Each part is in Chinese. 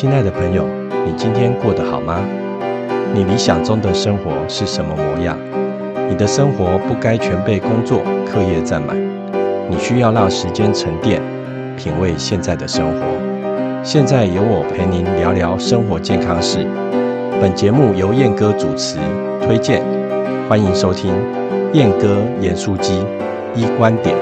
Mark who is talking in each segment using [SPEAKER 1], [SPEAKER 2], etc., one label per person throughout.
[SPEAKER 1] 亲爱的朋友，你今天过得好吗？你理想中的生活是什么模样？你的生活不该全被工作、课业占满，你需要让时间沉淀，品味现在的生活。现在由我陪您聊聊生活健康事。本节目由燕哥主持推荐，欢迎收听燕哥严肃机一观点。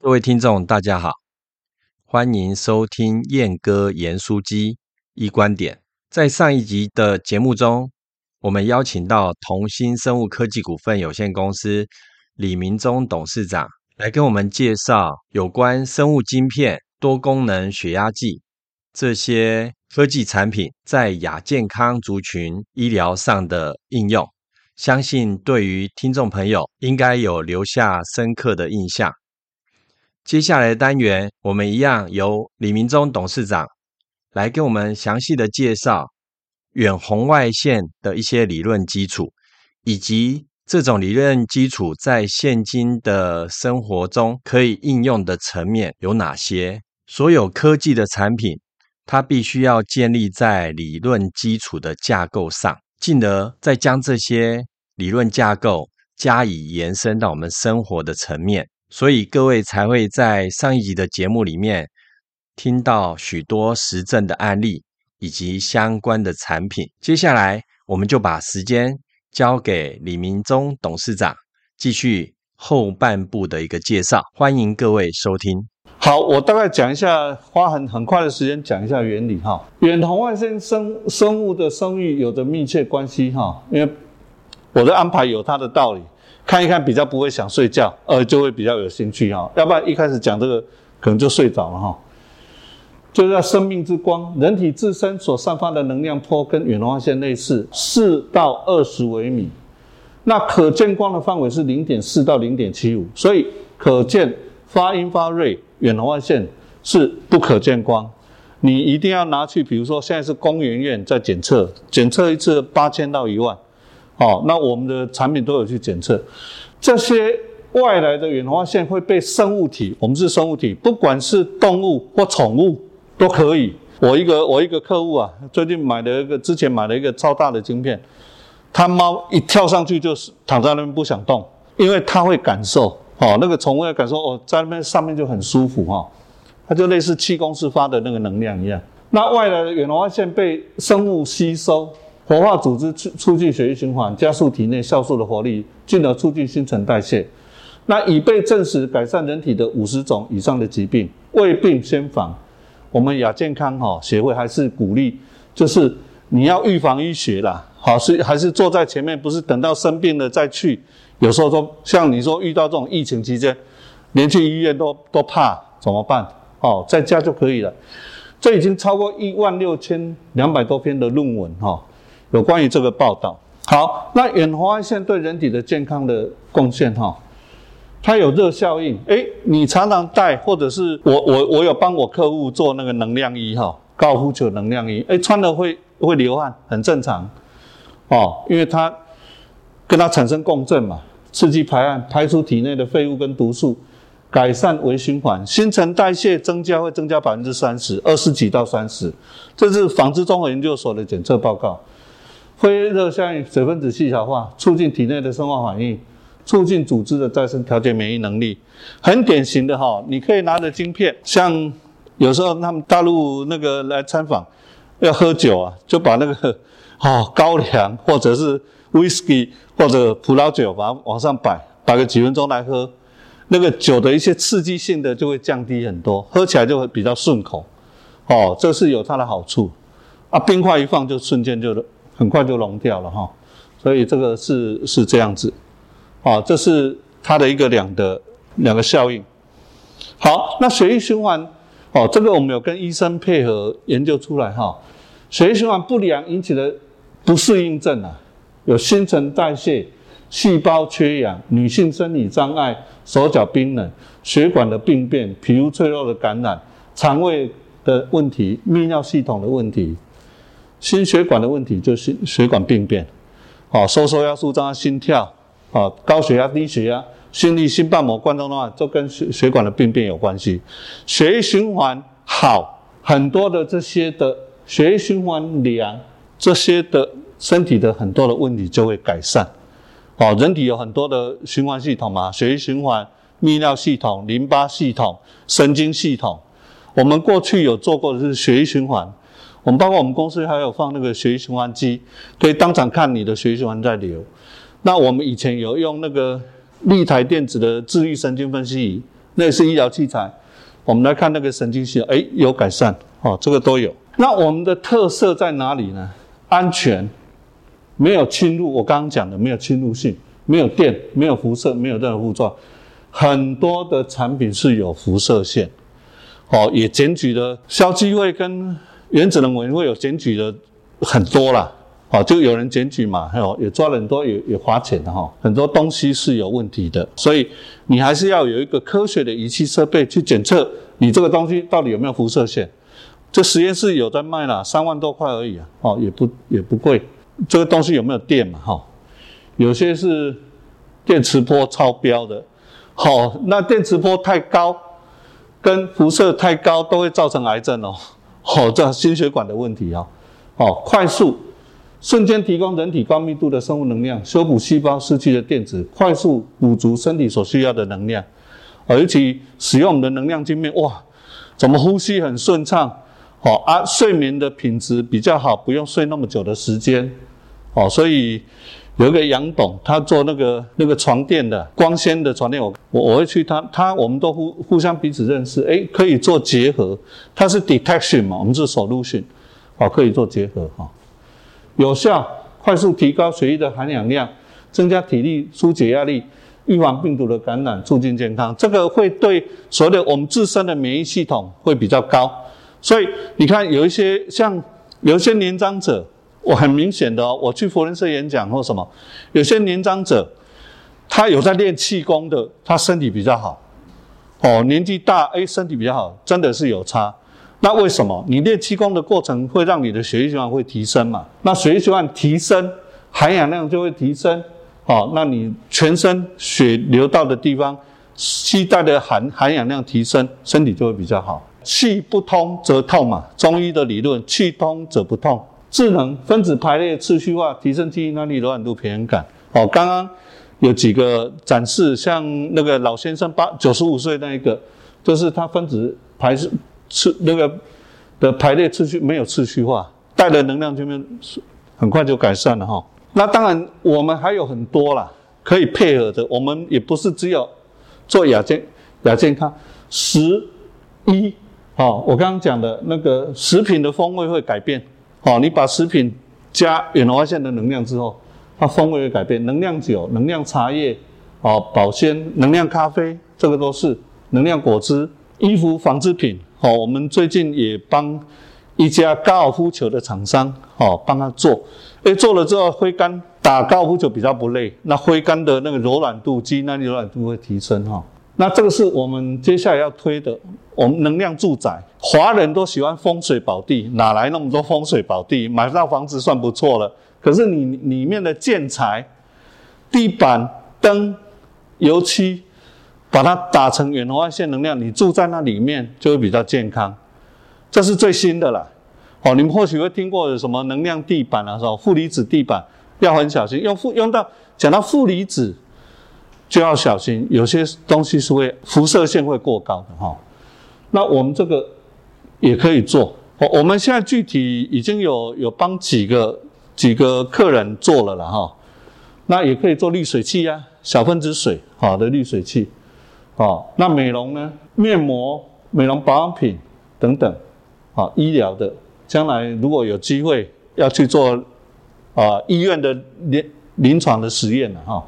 [SPEAKER 1] 各位听众，大家好。欢迎收听燕哥言书机一观点。在上一集的节目中，我们邀请到同心生物科技股份有限公司李明忠董事长来跟我们介绍有关生物晶片、多功能血压计这些科技产品在亚健康族群医疗上的应用。相信对于听众朋友应该有留下深刻的印象。接下来的单元，我们一样由李明忠董事长来跟我们详细的介绍远红外线的一些理论基础，以及这种理论基础在现今的生活中可以应用的层面有哪些。所有科技的产品，它必须要建立在理论基础的架构上，进而再将这些理论架构加以延伸到我们生活的层面。所以各位才会在上一集的节目里面听到许多实证的案例以及相关的产品。接下来，我们就把时间交给李明忠董事长，继续后半部的一个介绍。欢迎各位收听。
[SPEAKER 2] 好，我大概讲一下，花很很快的时间讲一下原理哈。远红外线生生物的生育有着密切关系哈，因为我的安排有它的道理。看一看比较不会想睡觉，呃，就会比较有兴趣哈。要不然一开始讲这个可能就睡着了哈。就叫生命之光，人体自身所散发的能量波跟远红外线类似，四到二十微米。那可见光的范围是零点四到零点七五，所以可见发音发瑞远红外线是不可见光。你一定要拿去，比如说现在是公园院在检测，检测一次八千到一万。好，那我们的产品都有去检测，这些外来的远红外线会被生物体，我们是生物体，不管是动物或宠物都可以。我一个我一个客户啊，最近买了一个，之前买了一个超大的晶片，他猫一跳上去就是躺在那边不想动，因为它会感受，哦，那个宠物会感受，哦，在那边上面就很舒服哈，它就类似气功式发的那个能量一样。那外来的远红外线被生物吸收。活化组织促促进血液循环，加速体内酵素的活力，进而促进新陈代谢。那已被证实改善人体的五十种以上的疾病，未病先防。我们亚健康哈协会还是鼓励，就是你要预防医学啦，好是还是坐在前面，不是等到生病了再去。有时候说像你说遇到这种疫情期间，连去医院都都怕，怎么办？哦，在家就可以了。这已经超过一万六千两百多篇的论文哈。有关于这个报道，好，那远红外线对人体的健康的贡献哈，它有热效应，诶，你常常戴，或者是我我我有帮我客户做那个能量衣哈，高尔夫球能量衣，诶，穿了会会流汗，很正常，哦，因为它跟它产生共振嘛，刺激排汗，排出体内的废物跟毒素，改善微循环，新陈代谢增加会增加百分之三十，二十几到三十，这是纺织综合研究所的检测报告。非热效应，水分子细小化，促进体内的生化反应，促进组织的再生，调节免疫能力，很典型的哈。你可以拿着晶片，像有时候他们大陆那个来参访，要喝酒啊，就把那个 哦高粱或者是 whisky 或者葡萄酒，把它往上摆，摆个几分钟来喝，那个酒的一些刺激性的就会降低很多，喝起来就会比较顺口，哦，这是有它的好处啊。冰块一放就瞬间就。很快就溶掉了哈，所以这个是是这样子，啊，这是它的一个两的两个效应。好，那血液循环，哦，这个我们有跟医生配合研究出来哈，血液循环不良引起的不适应症啊，有新陈代谢、细胞缺氧、女性生理障碍、手脚冰冷、血管的病变、皮肤脆弱的感染、肠胃的问题、泌尿系统的问题。心血管的问题就是血管病变，哦，收缩压舒张、心跳，啊，高血压、低血压、心律、心瓣膜、冠状动脉，都跟血血管的病变有关系。血液循环好，很多的这些的血液循环良，这些的身体的很多的问题就会改善。哦，人体有很多的循环系统嘛，血液循环、泌尿系统、淋巴系统、神经系统。我们过去有做过的是血液循环，我们包括我们公司还有放那个血液循环机，可以当场看你的血液循环在流。那我们以前有用那个立台电子的自律神经分析仪，那也是医疗器材。我们来看那个神经系统，哎，有改善，哦，这个都有。那我们的特色在哪里呢？安全，没有侵入，我刚刚讲的没有侵入性，没有电，没有辐射，没有任何副作用。很多的产品是有辐射线。哦，也检举了消基会跟原子能委员会有检举的很多了，哦，就有人检举嘛，还有也抓了很多，也也花钱的哈，很多东西是有问题的，所以你还是要有一个科学的仪器设备去检测你这个东西到底有没有辐射线。这实验室有在卖啦，三万多块而已啊，哦，也不也不贵。这个东西有没有电嘛？哈，有些是电磁波超标的，好，那电磁波太高。跟辐射太高都会造成癌症哦，哦，这心血管的问题啊，哦，快速瞬间提供人体高密度的生物能量，修补细胞失去的电子，快速补足身体所需要的能量，而且使用我们的能量镜面，哇，怎么呼吸很顺畅，哦啊，睡眠的品质比较好，不用睡那么久的时间，哦，所以。有一个杨董，他做那个那个床垫的光纤的床垫，我我我会去他他，我们都互互相彼此认识，哎，可以做结合。它是 detection 嘛，我们是 solution，好，可以做结合哈，有效快速提高血液的含氧量，增加体力，疏解压力，预防病毒的感染，促进健康。这个会对所有的我们自身的免疫系统会比较高。所以你看，有一些像有一些年长者。我很明显的，我去佛伦社演讲或什么，有些年长者，他有在练气功的，他身体比较好。哦，年纪大，哎，身体比较好，真的是有差。那为什么？你练气功的过程会让你的血液循环会提升嘛？那血液循环提升，含氧量就会提升。哦，那你全身血流到的地方，气带的含含氧量提升，身体就会比较好。气不通则痛嘛，中医的理论，气通则不痛。智能分子排列次序化，提升记忆能力、柔软度、平衡感。哦，刚刚有几个展示，像那个老先生八九十五岁那一个，就是他分子排次那个的排列次序没有次序化，带的能量这边很快就改善了哈。那当然我们还有很多啦，可以配合的。我们也不是只有做亚健亚健康十一，哦，我刚刚讲的那个食品的风味会改变。哦，你把食品加远红外线的能量之后，它风味会改变。能量酒、能量茶叶、哦，保鲜、能量咖啡，这个都是能量果汁、衣服、纺织品。哦，我们最近也帮一家高尔夫球的厂商，哦，帮他做。哎，做了之后挥杆打高尔夫球比较不累，那挥杆的那个柔软度、肌耐力柔软度会提升哈。那这个是我们接下来要推的，我们能量住宅。华人都喜欢风水宝地，哪来那么多风水宝地？买到房子算不错了。可是你里面的建材、地板、灯、油漆，把它打成远红外线能量，你住在那里面就会比较健康。这是最新的了。哦，你们或许会听过有什么能量地板啊，什么负离子地板，要很小心。用负用到讲到负离子。就要小心，有些东西是会辐射线会过高的哈。那我们这个也可以做，我我们现在具体已经有有帮几个几个客人做了了哈。那也可以做滤水器啊，小分子水好的滤水器，哦，那美容呢，面膜、美容保养品等等，啊，医疗的，将来如果有机会要去做啊医院的临临床的实验了哈。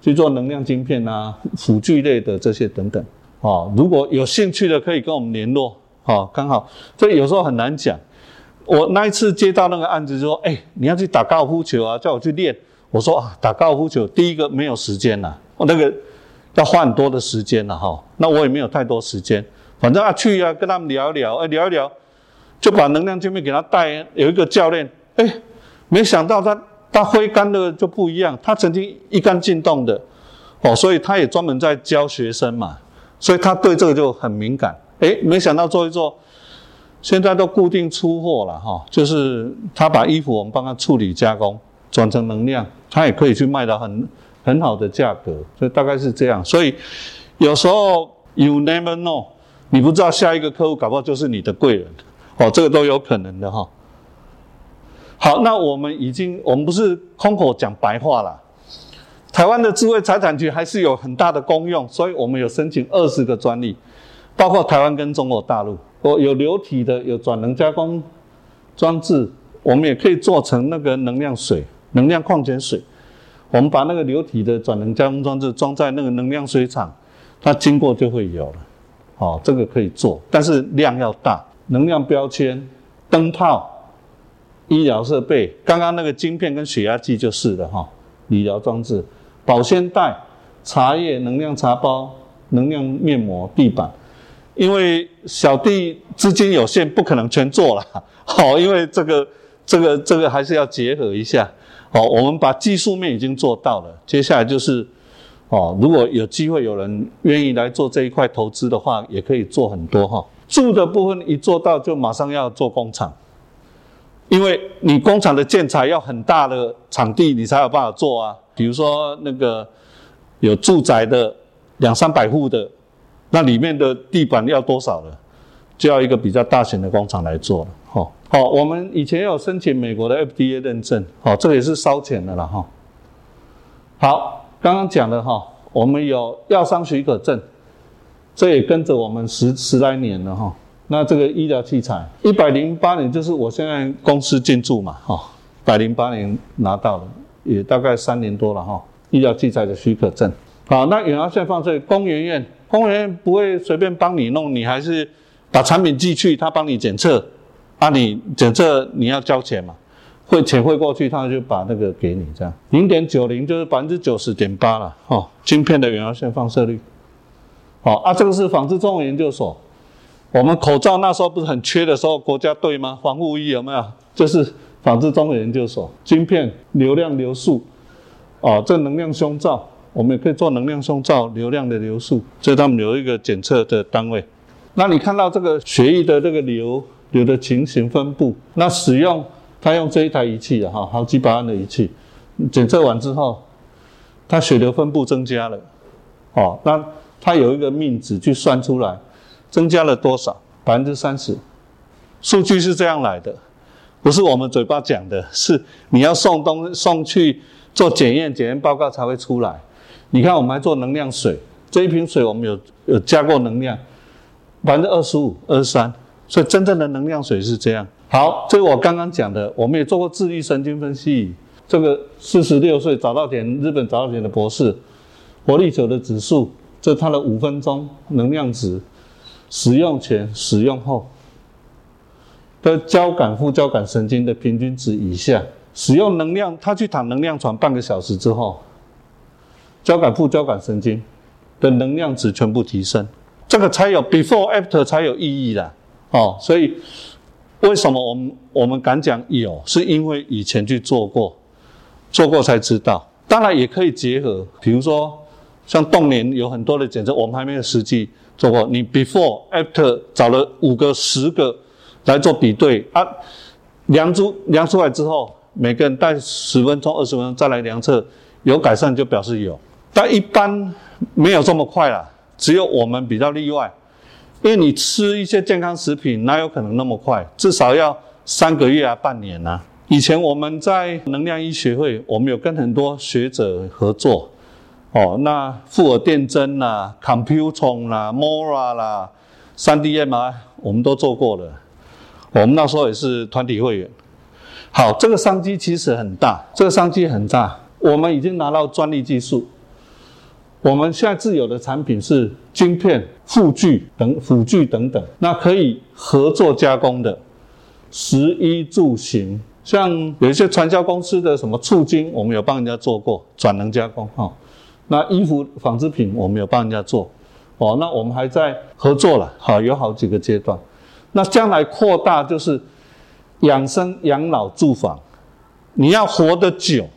[SPEAKER 2] 去做能量晶片啊，辅具类的这些等等，哦，如果有兴趣的可以跟我们联络，哦，刚好，这有时候很难讲。我那一次接到那个案子，就说，哎，你要去打高尔夫球啊，叫我去练。我说啊，打高尔夫球，第一个没有时间呐，我那个要花很多的时间了哈。那我也没有太多时间，反正啊去啊，跟他们聊一聊，哎，聊一聊，就把能量晶片给他带。有一个教练，哎，没想到他他挥杆的就不一样，他曾经一杆进洞的，哦，所以他也专门在教学生嘛，所以他对这个就很敏感。哎，没想到做一做，现在都固定出货了哈，就是他把衣服我们帮他处理加工，转成能量，他也可以去卖到很很好的价格，所以大概是这样。所以有时候 you never know，你不知道下一个客户搞不好就是你的贵人，哦，这个都有可能的哈。好，那我们已经，我们不是空口讲白话了。台湾的智慧财产局还是有很大的功用，所以我们有申请二十个专利。包括台湾跟中国大陆，哦，有流体的，有转能加工装置，我们也可以做成那个能量水、能量矿泉水。我们把那个流体的转能加工装置装在那个能量水厂，它经过就会有了。哦，这个可以做，但是量要大。能量标签、灯泡、医疗设备，刚刚那个晶片跟血压计就是的哈。理疗装置、保鲜袋、茶叶、能量茶包、能量面膜、地板。因为小弟资金有限，不可能全做了，好，因为这个、这个、这个还是要结合一下，好，我们把技术面已经做到了，接下来就是，哦，如果有机会有人愿意来做这一块投资的话，也可以做很多哈。住的部分一做到，就马上要做工厂，因为你工厂的建材要很大的场地，你才有办法做啊。比如说那个有住宅的两三百户的。那里面的地板要多少了？就要一个比较大型的工厂来做了。好，好，我们以前有申请美国的 FDA 认证，好，这个也是烧钱的了哈。好，刚刚讲的哈，我们有药商许可证，这也跟着我们十十来年了哈。那这个医疗器材，一百零八年就是我现在公司进驻嘛，哈，一百零八年拿到了，也大概三年多了哈。医疗器材的许可证，好，那远压线放在工研院。公务员不会随便帮你弄，你还是把产品寄去，他帮你检测，啊，你检测你要交钱嘛，汇钱汇过去，他就把那个给你，这样零点九零就是百分之九十点八了，哦，晶片的远压线放射率，好啊，这个是纺织中文研究所，我们口罩那时候不是很缺的时候，国家队吗？防护衣有没有？就是纺织中文研究所，晶片流量流速，哦，这能量胸罩。我们也可以做能量胸罩流量的流速，这是他们有一个检测的单位。那你看到这个血液的这个流流的情形分布，那使用他用这一台仪器的哈，好几百万的仪器，检测完之后，它血流分布增加了，哦，那它有一个命值去算出来，增加了多少？百分之三十，数据是这样来的，不是我们嘴巴讲的，是你要送东送去做检验，检验报告才会出来。你看，我们还做能量水，这一瓶水我们有有加过能量，百分之二十五、二十三，所以真正的能量水是这样。好，这是我刚刚讲的，我们也做过智力神经分析。这个四十六岁早稻田日本早稻田的博士，活力球的指数，这它的五分钟能量值，使用前、使用后的交感副交感神经的平均值以下，使用能量，他去躺能量床半个小时之后。交感副交感神经的能量值全部提升，这个才有 before after 才有意义的哦。所以为什么我们我们敢讲有，是因为以前去做过，做过才知道。当然也可以结合，比如说像动年有很多的检测，我们还没有实际做过。你 before after 找了五个、十个来做比对啊，量出量出来之后，每个人待十分钟、二十分钟再来量测，有改善就表示有。但一般没有这么快啦，只有我们比较例外，因为你吃一些健康食品，哪有可能那么快？至少要三个月啊，半年啊。以前我们在能量医学会，我们有跟很多学者合作，哦，那富尔电针啦、computer 啦、Mora 啦、三 D MRI，我们都做过了。我们那时候也是团体会员。好，这个商机其实很大，这个商机很大，我们已经拿到专利技术。我们现在自有的产品是晶片、辅具等辅具等等，那可以合作加工的，食衣住行，像有一些传销公司的什么促金，我们有帮人家做过转能加工哈。那衣服纺织品我们有帮人家做，哦，那我们还在合作了，好有好几个阶段。那将来扩大就是养生、养老、住房，你要活得久，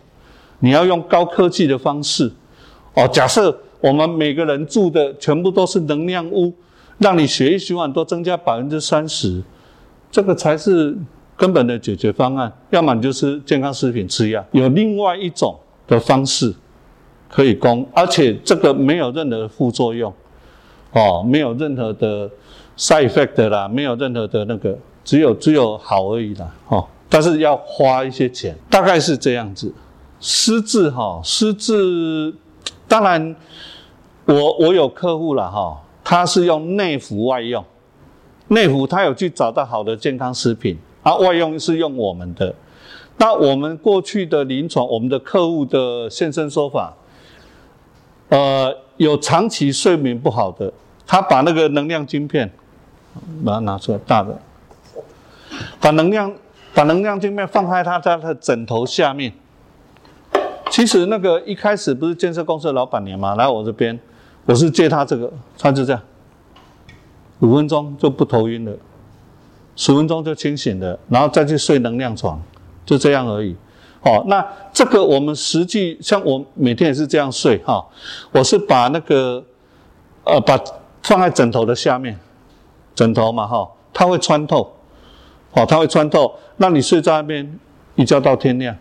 [SPEAKER 2] 你要用高科技的方式。哦，假设我们每个人住的全部都是能量屋，让你血液循环都增加百分之三十，这个才是根本的解决方案。要么你就是健康食品吃药，有另外一种的方式可以供，而且这个没有任何副作用，哦，没有任何的 side effect 啦，没有任何的那个，只有只有好而已啦，哦，但是要花一些钱，大概是这样子。失智哈，失智。当然，我我有客户了哈，他是用内服外用，内服他有去找到好的健康食品，啊，外用是用我们的。那我们过去的临床，我们的客户的现身说法，呃，有长期睡眠不好的，他把那个能量晶片，把它拿出来大的，把能量把能量镜面放在他他的枕头下面。其实那个一开始不是建设公司的老板娘吗？来我这边，我是借他这个，他就这样，五分钟就不头晕了，十分钟就清醒了，然后再去睡能量床，就这样而已。哦，那这个我们实际像我每天也是这样睡哈，我是把那个呃把放在枕头的下面，枕头嘛哈，它会穿透，哦，它会穿透，那你睡在那边一觉到天亮。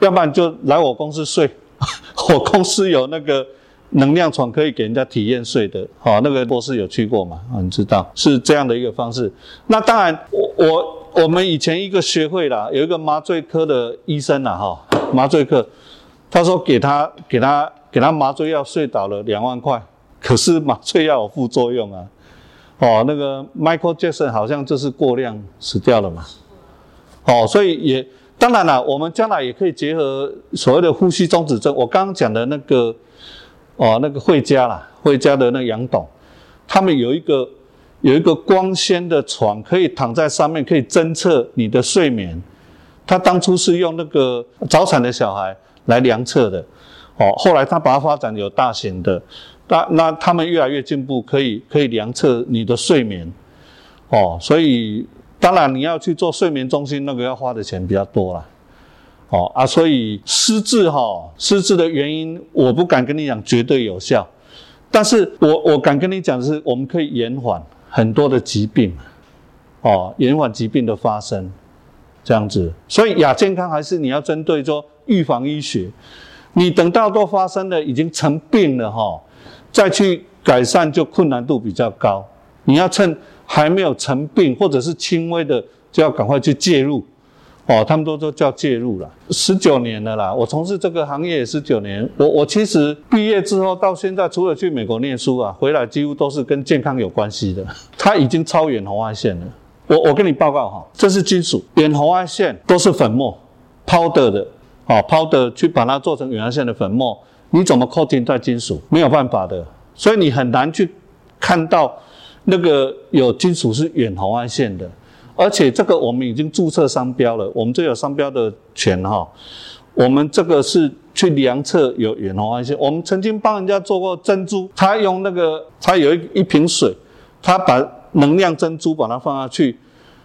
[SPEAKER 2] 要不然就来我公司睡，我公司有那个能量床可以给人家体验睡的，哦，那个博士有去过嘛？你知道是这样的一个方式。那当然，我我我们以前一个学会啦，有一个麻醉科的医生啦，哈，麻醉科，他说给他给他给他麻醉药睡倒了两万块，可是麻醉药有副作用啊，哦，那个 Michael Jackson 好像就是过量死掉了嘛，哦，所以也。当然了，我们将来也可以结合所谓的呼吸中止症。我刚刚讲的那个，哦，那个惠家啦，惠家的那杨董，他们有一个有一个光纤的床，可以躺在上面，可以侦测你的睡眠。他当初是用那个早产的小孩来量测的，哦，后来他把它发展有大型的，那那他们越来越进步，可以可以量测你的睡眠，哦，所以。当然，你要去做睡眠中心，那个要花的钱比较多了，哦啊，所以失智哈，失智的原因我不敢跟你讲绝对有效，但是我我敢跟你讲的是，我们可以延缓很多的疾病，哦，延缓疾病的发生，这样子。所以亚健康还是你要针对说预防医学，你等到都发生了，已经成病了哈，再去改善就困难度比较高，你要趁。还没有成病或者是轻微的，就要赶快去介入，哦，他们都都叫介入了。十九年了啦，我从事这个行业十九年。我我其实毕业之后到现在，除了去美国念书啊，回来几乎都是跟健康有关系的。它已经超远红外线了。我我跟你报告哈，这是金属，远红外线都是粉末，powder 的，哦，powder 去把它做成远红外线的粉末，你怎么靠近在金属？没有办法的，所以你很难去看到。那个有金属是远红外线的，而且这个我们已经注册商标了，我们这有商标的权哈。我们这个是去量测有远红外线，我们曾经帮人家做过珍珠，他用那个他有一一瓶水，他把能量珍珠把它放下去，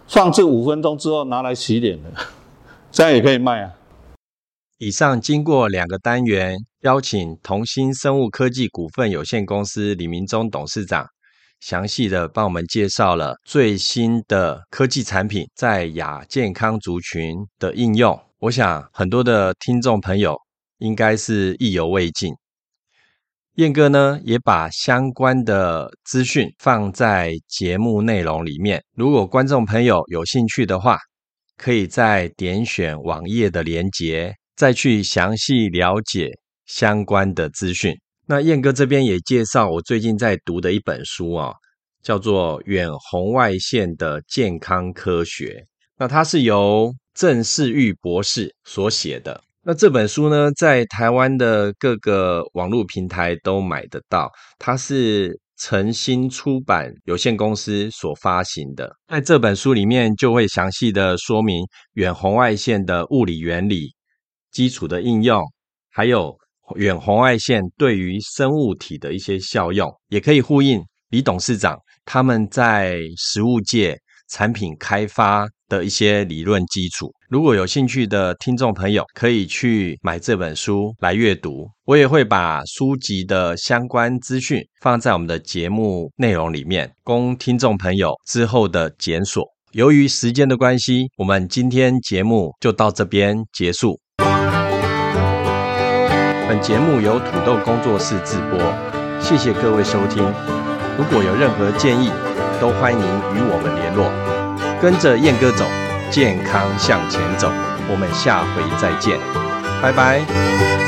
[SPEAKER 2] 放置五分钟之后拿来洗脸的，这样也可以卖啊。
[SPEAKER 1] 以上经过两个单元，邀请同心生物科技股份有限公司李明忠董事长。详细的帮我们介绍了最新的科技产品在亚健康族群的应用，我想很多的听众朋友应该是意犹未尽。燕哥呢也把相关的资讯放在节目内容里面，如果观众朋友有兴趣的话，可以再点选网页的连结，再去详细了解相关的资讯。那燕哥这边也介绍我最近在读的一本书啊，叫做《远红外线的健康科学》。那它是由郑世玉博士所写的。那这本书呢，在台湾的各个网络平台都买得到。它是诚心出版有限公司所发行的。在这本书里面，就会详细的说明远红外线的物理原理、基础的应用，还有。远红外线对于生物体的一些效用，也可以呼应李董事长他们在食物界产品开发的一些理论基础。如果有兴趣的听众朋友，可以去买这本书来阅读。我也会把书籍的相关资讯放在我们的节目内容里面，供听众朋友之后的检索。由于时间的关系，我们今天节目就到这边结束。本节目由土豆工作室制播，谢谢各位收听。如果有任何建议，都欢迎与我们联络。跟着燕哥走，健康向前走。我们下回再见，拜拜。